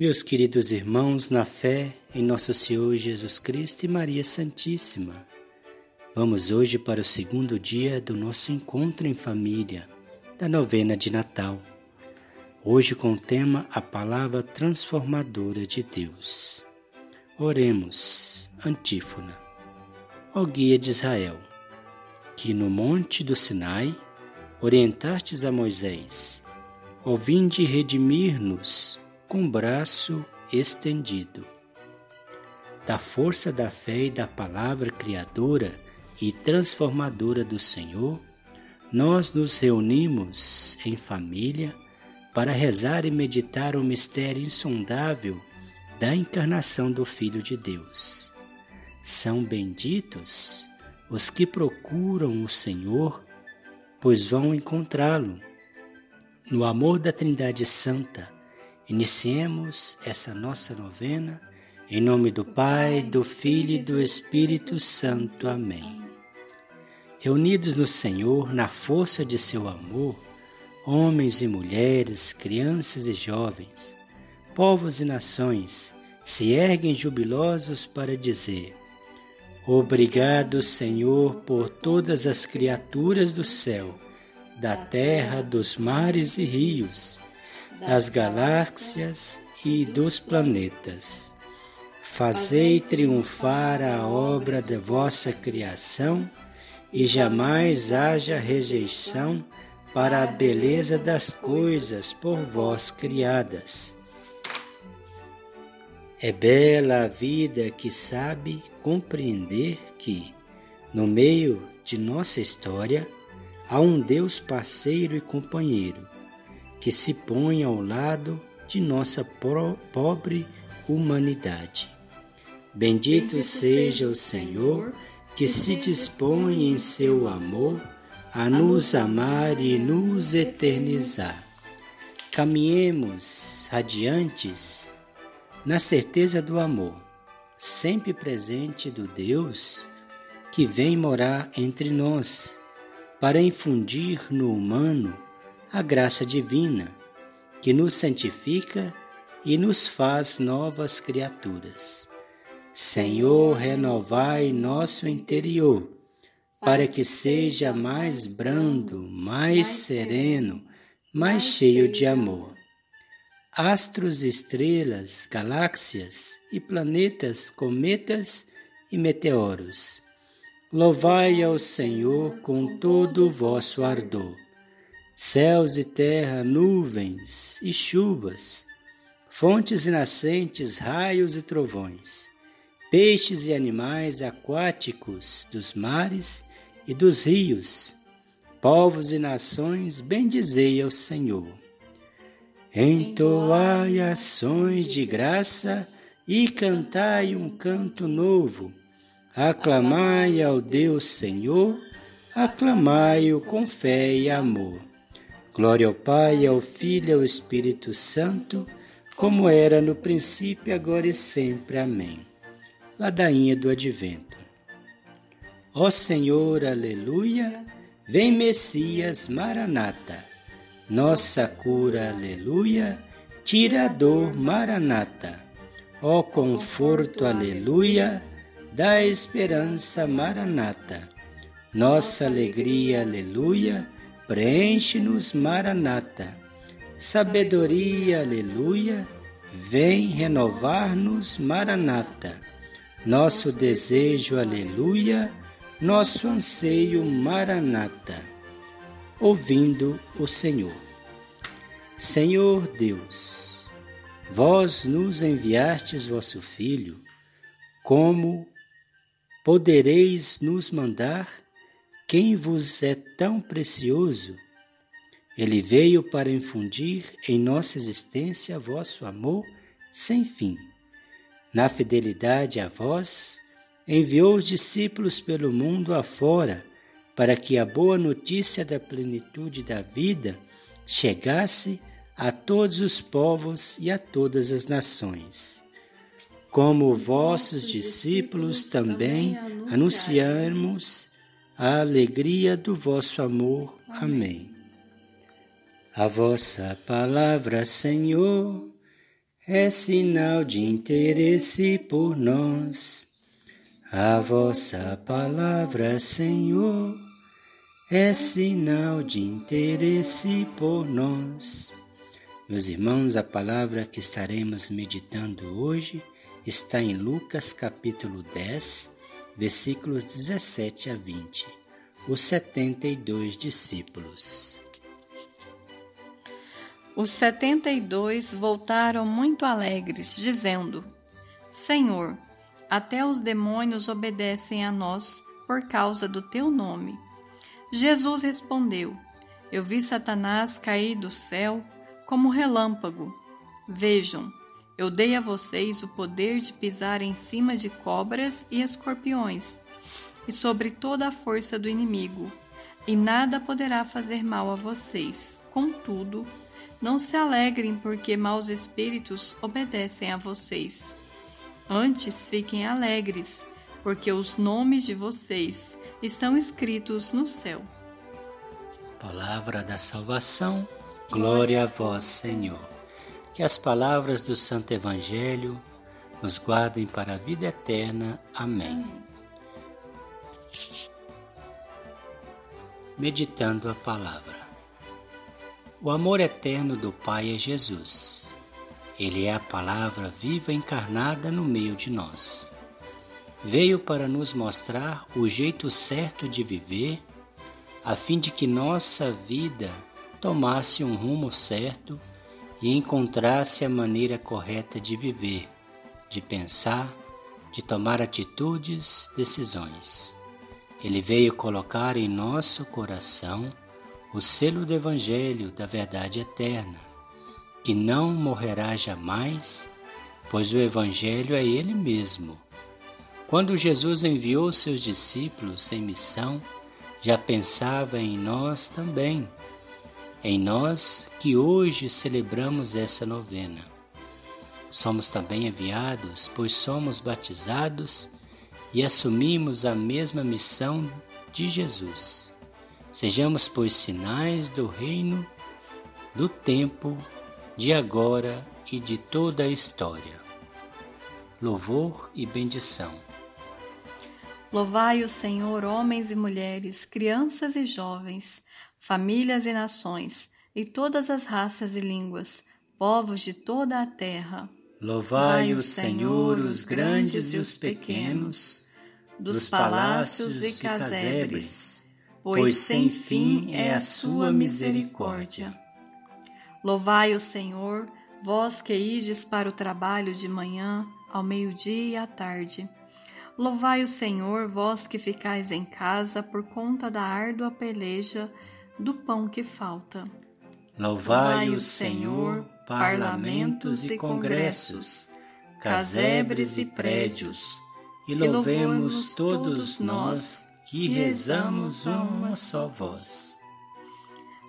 Meus queridos irmãos, na fé em nosso Senhor Jesus Cristo e Maria Santíssima, vamos hoje para o segundo dia do nosso encontro em família, da novena de Natal. Hoje com o tema A Palavra Transformadora de Deus. Oremos, antífona. Ó guia de Israel, que no monte do Sinai orientastes a Moisés, ó vinde redimir-nos com braço estendido. Da força da fé e da palavra criadora e transformadora do Senhor, nós nos reunimos em família para rezar e meditar o mistério insondável da encarnação do Filho de Deus. São benditos os que procuram o Senhor, pois vão encontrá-lo. No amor da Trindade Santa, Iniciemos essa nossa novena em nome do Pai, do Filho e do Espírito Santo. Amém. Reunidos no Senhor, na força de seu amor, homens e mulheres, crianças e jovens, povos e nações se erguem jubilosos para dizer: Obrigado, Senhor, por todas as criaturas do céu, da terra, dos mares e rios das galáxias e dos planetas. Fazei triunfar a obra da vossa criação e jamais haja rejeição para a beleza das coisas por vós criadas. É bela a vida que sabe compreender que, no meio de nossa história, há um Deus parceiro e companheiro que se põe ao lado de nossa pobre humanidade. Bendito seja o Senhor que se dispõe em seu amor a nos amar e nos eternizar. Caminhemos radiantes na certeza do amor, sempre presente do Deus que vem morar entre nós, para infundir no humano a graça divina que nos santifica e nos faz novas criaturas. Senhor, renovai nosso interior, para que seja mais brando, mais sereno, mais cheio de amor. Astros, estrelas, galáxias e planetas, cometas e meteoros. Louvai ao Senhor com todo o vosso ardor céus e terra, nuvens e chuvas, fontes e nascentes, raios e trovões, peixes e animais aquáticos dos mares e dos rios, povos e nações, bendizei ao Senhor. Entoai ações de graça e cantai um canto novo. Aclamai ao Deus Senhor, aclamai-o com fé e amor. Glória ao Pai, ao Filho e ao Espírito Santo, como era no princípio, agora e sempre. Amém. Ladainha do Advento. Ó Senhor, aleluia, vem Messias, Maranata. Nossa cura, aleluia, tira a dor, Maranata. Ó conforto, aleluia, da esperança, Maranata. Nossa alegria, aleluia, preenche-nos, Maranata. Sabedoria, aleluia, vem renovar-nos, Maranata. Nosso desejo, aleluia, nosso anseio, Maranata. Ouvindo o Senhor. Senhor Deus, vós nos enviastes vosso Filho, como podereis nos mandar quem vos é tão precioso, ele veio para infundir em nossa existência vosso amor sem fim. Na fidelidade a vós, enviou os discípulos pelo mundo afora, para que a boa notícia da plenitude da vida chegasse a todos os povos e a todas as nações. Como vossos discípulos também anunciamos a alegria do vosso amor. Amém. A vossa palavra, Senhor, é sinal de interesse por nós. A vossa palavra, Senhor, é sinal de interesse por nós. Meus irmãos, a palavra que estaremos meditando hoje está em Lucas capítulo 10, versículos 17 a 20. Os setenta e dois discípulos. Os setenta e dois voltaram muito alegres, dizendo: Senhor, até os demônios obedecem a nós por causa do teu nome. Jesus respondeu: Eu vi Satanás cair do céu como relâmpago. Vejam, eu dei a vocês o poder de pisar em cima de cobras e escorpiões, e sobre toda a força do inimigo, e nada poderá fazer mal a vocês. Contudo, não se alegrem porque maus espíritos obedecem a vocês. Antes fiquem alegres, porque os nomes de vocês estão escritos no céu. Palavra da salvação, glória a vós, Senhor. Que as palavras do Santo Evangelho nos guardem para a vida eterna. Amém. Meditando a palavra. O amor eterno do Pai é Jesus. Ele é a palavra viva encarnada no meio de nós. Veio para nos mostrar o jeito certo de viver, a fim de que nossa vida tomasse um rumo certo e encontrasse a maneira correta de viver, de pensar, de tomar atitudes, decisões. Ele veio colocar em nosso coração o selo do Evangelho da verdade eterna, que não morrerá jamais, pois o Evangelho é Ele mesmo. Quando Jesus enviou seus discípulos em missão, já pensava em nós também, em nós que hoje celebramos essa novena. Somos também enviados, pois somos batizados e assumimos a mesma missão de Jesus. Sejamos, pois, sinais do reino, do tempo, de agora e de toda a história. Louvor e bendição. Louvai o Senhor, homens e mulheres, crianças e jovens, famílias e nações, e todas as raças e línguas, povos de toda a terra. Louvai o Senhor, os grandes e os pequenos, dos palácios e casebres pois sem fim é a sua misericórdia. Louvai o Senhor, vós que ides para o trabalho de manhã, ao meio-dia e à tarde. Louvai o Senhor, vós que ficais em casa por conta da árdua peleja do pão que falta. Louvai o Senhor, parlamentos e congressos, casebres e prédios, e louvemos todos nós que rezamos a uma só voz.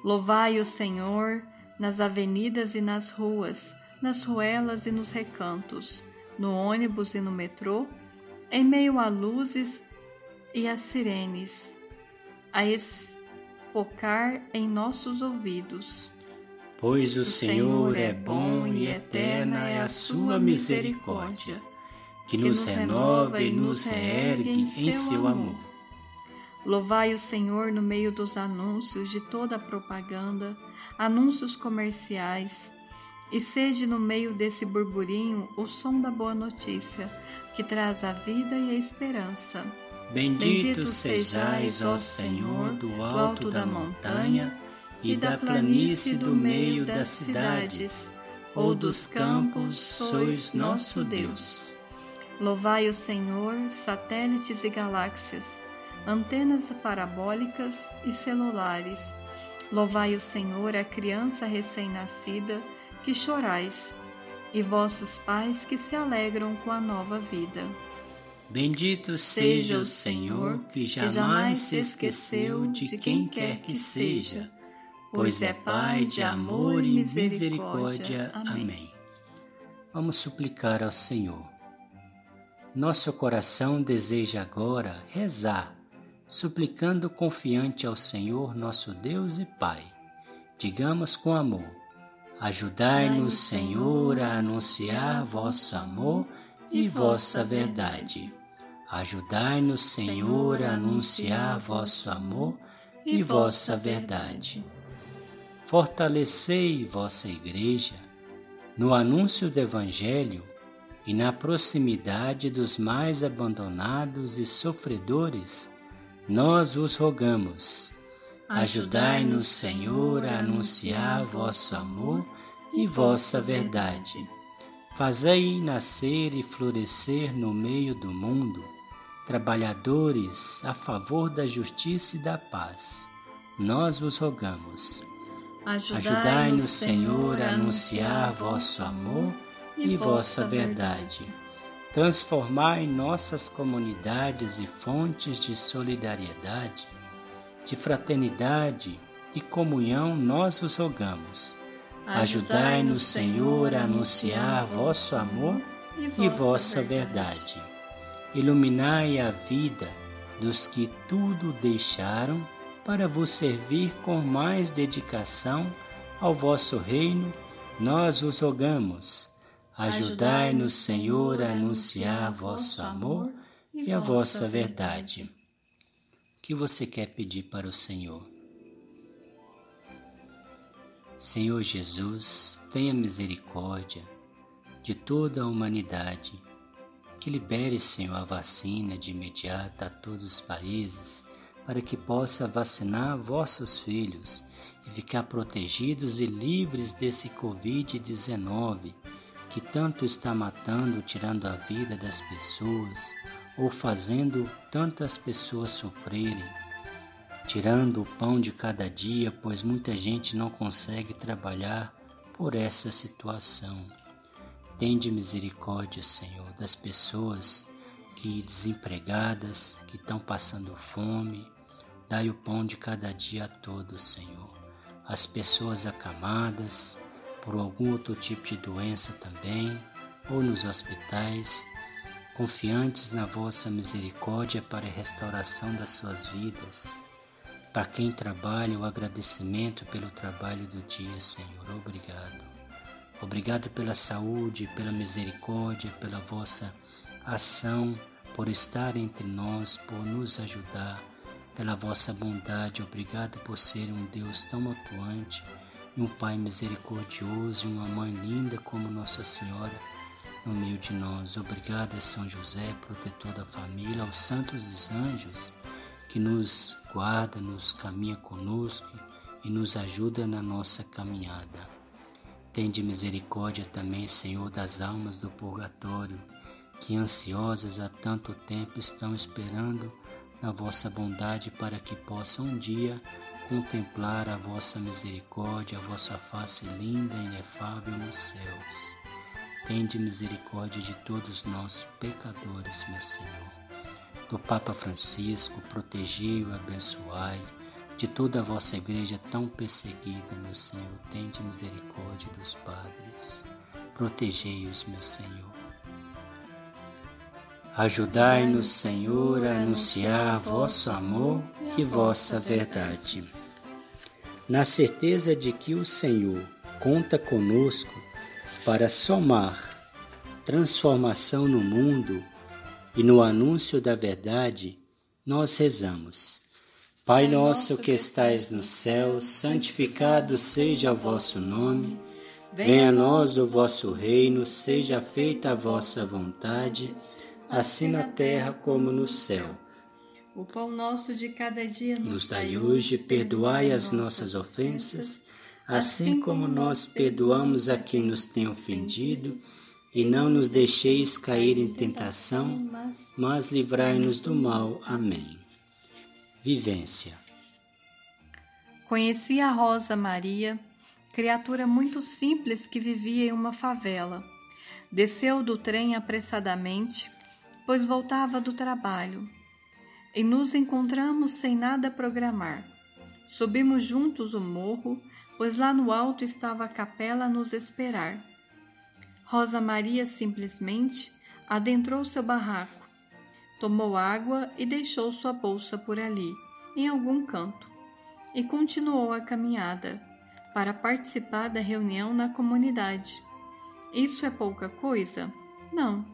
Louvai o Senhor nas avenidas e nas ruas, nas ruelas e nos recantos, no ônibus e no metrô, em meio a luzes e a sirenes, a espocar em nossos ouvidos. Pois o, o Senhor é bom e eterna é a sua misericórdia, que nos renova e nos reergue em seu amor. Louvai o Senhor no meio dos anúncios de toda a propaganda, anúncios comerciais, e seja no meio desse burburinho o som da boa notícia, que traz a vida e a esperança. Bendito, Bendito sejais, ó Senhor, do alto da montanha e da planície do meio das cidades, ou dos campos, sois nosso Deus. Louvai o Senhor, satélites e galáxias, antenas parabólicas e celulares. Louvai o Senhor, a criança recém-nascida, que chorais, e vossos pais que se alegram com a nova vida. Bendito seja o Senhor, que jamais se esqueceu de quem quer que seja, pois é Pai de amor e misericórdia. Amém. Vamos suplicar ao Senhor. Nosso coração deseja agora rezar suplicando confiante ao Senhor nosso Deus e Pai. Digamos com amor: Ajudai-nos, Senhor, a anunciar vosso amor e vossa verdade. Ajudai-nos, Senhor, a anunciar vosso amor e vossa verdade. Fortalecei vossa Igreja no anúncio do Evangelho e na proximidade dos mais abandonados e sofredores, nós vos rogamos. Ajudai-nos, Senhor, a anunciar vosso amor e vossa verdade. Fazei nascer e florescer no meio do mundo trabalhadores a favor da justiça e da paz. Nós vos rogamos. Ajudai-nos, Senhor, a anunciar vosso amor e vossa verdade. Transformai nossas comunidades e fontes de solidariedade, de fraternidade e comunhão, nós vos rogamos. Ajudai-nos, Senhor, a anunciar vosso amor e vossa verdade iluminai a vida dos que tudo deixaram para vos servir com mais dedicação ao vosso reino, nós vos rogamos. Ajudai-nos, Senhor, a anunciar vosso amor e a vossa verdade. Que você quer pedir para o Senhor? Senhor Jesus, tenha misericórdia de toda a humanidade que libere, Senhor, a vacina de imediato a todos os países, para que possa vacinar vossos filhos e ficar protegidos e livres desse Covid-19 que tanto está matando, tirando a vida das pessoas ou fazendo tantas pessoas sofrerem, tirando o pão de cada dia, pois muita gente não consegue trabalhar por essa situação. Tende misericórdia, Senhor, das pessoas que desempregadas, que estão passando fome. Dai o pão de cada dia a todos, Senhor. As pessoas acamadas por algum outro tipo de doença também, ou nos hospitais, confiantes na vossa misericórdia para a restauração das suas vidas. Para quem trabalha, o agradecimento pelo trabalho do dia, Senhor. Obrigado. Obrigado pela saúde, pela misericórdia, pela vossa ação, por estar entre nós, por nos ajudar, pela vossa bondade. Obrigado por ser um Deus tão atuante, um Pai misericordioso e uma Mãe linda como Nossa Senhora no meio de nós. Obrigado a São José, protetor da família, aos santos e anjos que nos guarda, nos caminha conosco e nos ajuda na nossa caminhada. Tende misericórdia também, Senhor, das almas do purgatório, que ansiosas há tanto tempo estão esperando na vossa bondade para que possam um dia contemplar a vossa misericórdia, a vossa face linda e inefável nos céus. Tende misericórdia de todos nós, pecadores, meu Senhor. Do Papa Francisco, protegei e abençoai de toda a vossa igreja tão perseguida, meu Senhor, tende misericórdia dos padres. Protegei-os, meu Senhor. Ajudai-nos, Senhor, a anunciar vosso amor e vossa verdade. Na certeza de que o Senhor conta conosco para somar transformação no mundo e no anúncio da verdade, nós rezamos. Pai nosso que estais no céu, santificado seja o vosso nome. Venha a nós o vosso reino, seja feita a vossa vontade, assim na terra como no céu. O pão nosso de cada dia nos dai hoje, perdoai as nossas ofensas, assim como nós perdoamos a quem nos tem ofendido, e não nos deixeis cair em tentação, mas livrai-nos do mal. Amém. Vivência. Conheci a Rosa Maria, criatura muito simples que vivia em uma favela. Desceu do trem apressadamente, pois voltava do trabalho. E nos encontramos sem nada programar. Subimos juntos o morro, pois lá no alto estava a capela a nos esperar. Rosa Maria simplesmente adentrou seu barraco tomou água e deixou sua bolsa por ali, em algum canto, e continuou a caminhada, para participar da reunião na comunidade. Isso é pouca coisa? Não.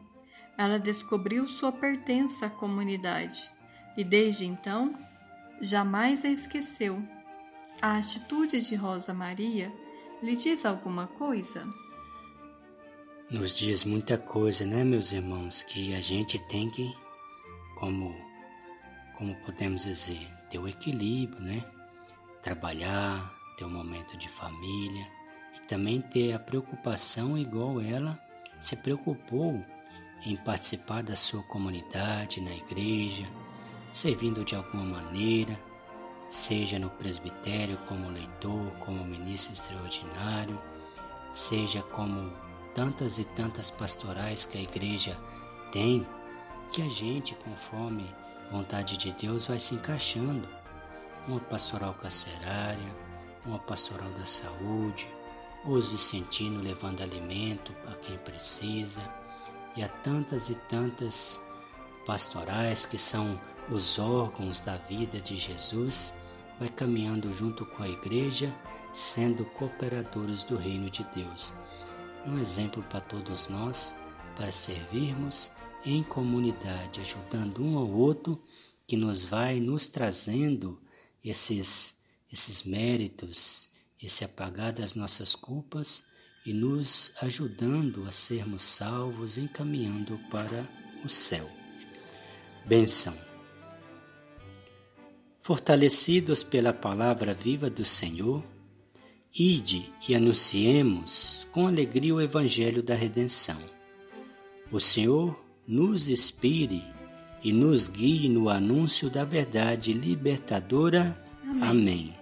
Ela descobriu sua pertença à comunidade e desde então jamais a esqueceu. A atitude de Rosa Maria lhe diz alguma coisa? Nos diz muita coisa, né, meus irmãos, que a gente tem que, como, como podemos dizer, ter o equilíbrio, né? Trabalhar, ter um momento de família e também ter a preocupação igual ela se preocupou em participar da sua comunidade, na igreja, servindo de alguma maneira, seja no presbitério como leitor, como ministro extraordinário, seja como tantas e tantas pastorais que a igreja tem, que a gente, conforme vontade de Deus, vai se encaixando. Uma pastoral carcerária, uma pastoral da saúde, os Vicentinos levando alimento para quem precisa, e há tantas e tantas pastorais que são os órgãos da vida de Jesus, vai caminhando junto com a igreja, sendo cooperadores do reino de Deus. Um exemplo para todos nós, para servirmos em comunidade, ajudando um ao outro, que nos vai nos trazendo esses, esses méritos, esse apagar das nossas culpas e nos ajudando a sermos salvos, encaminhando para o céu. Benção. Fortalecidos pela palavra viva do Senhor, ide e anunciemos com alegria o Evangelho da redenção. O Senhor nos inspire e nos guie no anúncio da verdade libertadora. Amém. Amém.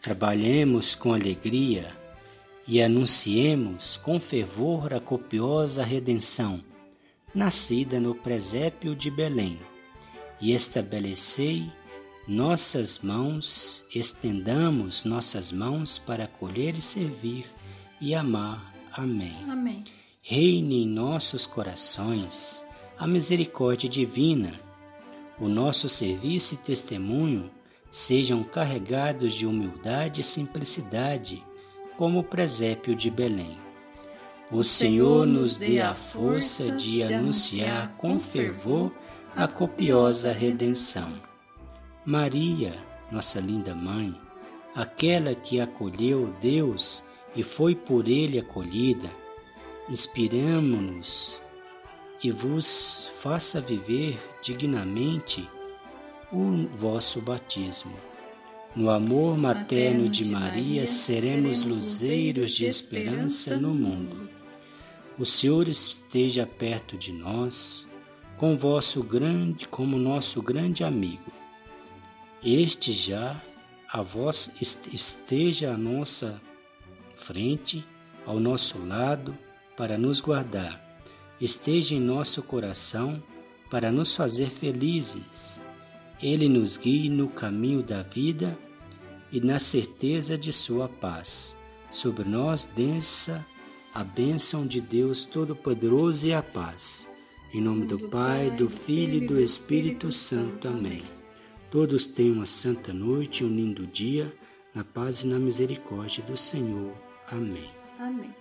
Trabalhemos com alegria e anunciemos com fervor a copiosa redenção, nascida no presépio de Belém, e estabelecei nossas mãos, estendamos nossas mãos para acolher e servir e amar. Amém. Amém. Reine em nossos corações a misericórdia divina. O nosso serviço e testemunho sejam carregados de humildade e simplicidade, como o presépio de Belém. O Senhor nos dê a força de anunciar com fervor a copiosa redenção. Maria, nossa linda mãe, aquela que acolheu Deus e foi por ele acolhida, inspiramo-nos e vos faça viver dignamente o vosso batismo. No amor materno de Maria, seremos luzeiros de esperança no mundo. O Senhor esteja perto de nós, com vosso grande, como nosso grande amigo este já a vós esteja à nossa frente, ao nosso lado, para nos guardar, esteja em nosso coração para nos fazer felizes. Ele nos guie no caminho da vida e na certeza de sua paz. Sobre nós desça a bênção de Deus Todo-Poderoso e a paz. Em nome do Pai, do Filho e do Espírito Santo. Amém. Todos tenham uma santa noite um lindo dia, na paz e na misericórdia do Senhor. Amém. Amém.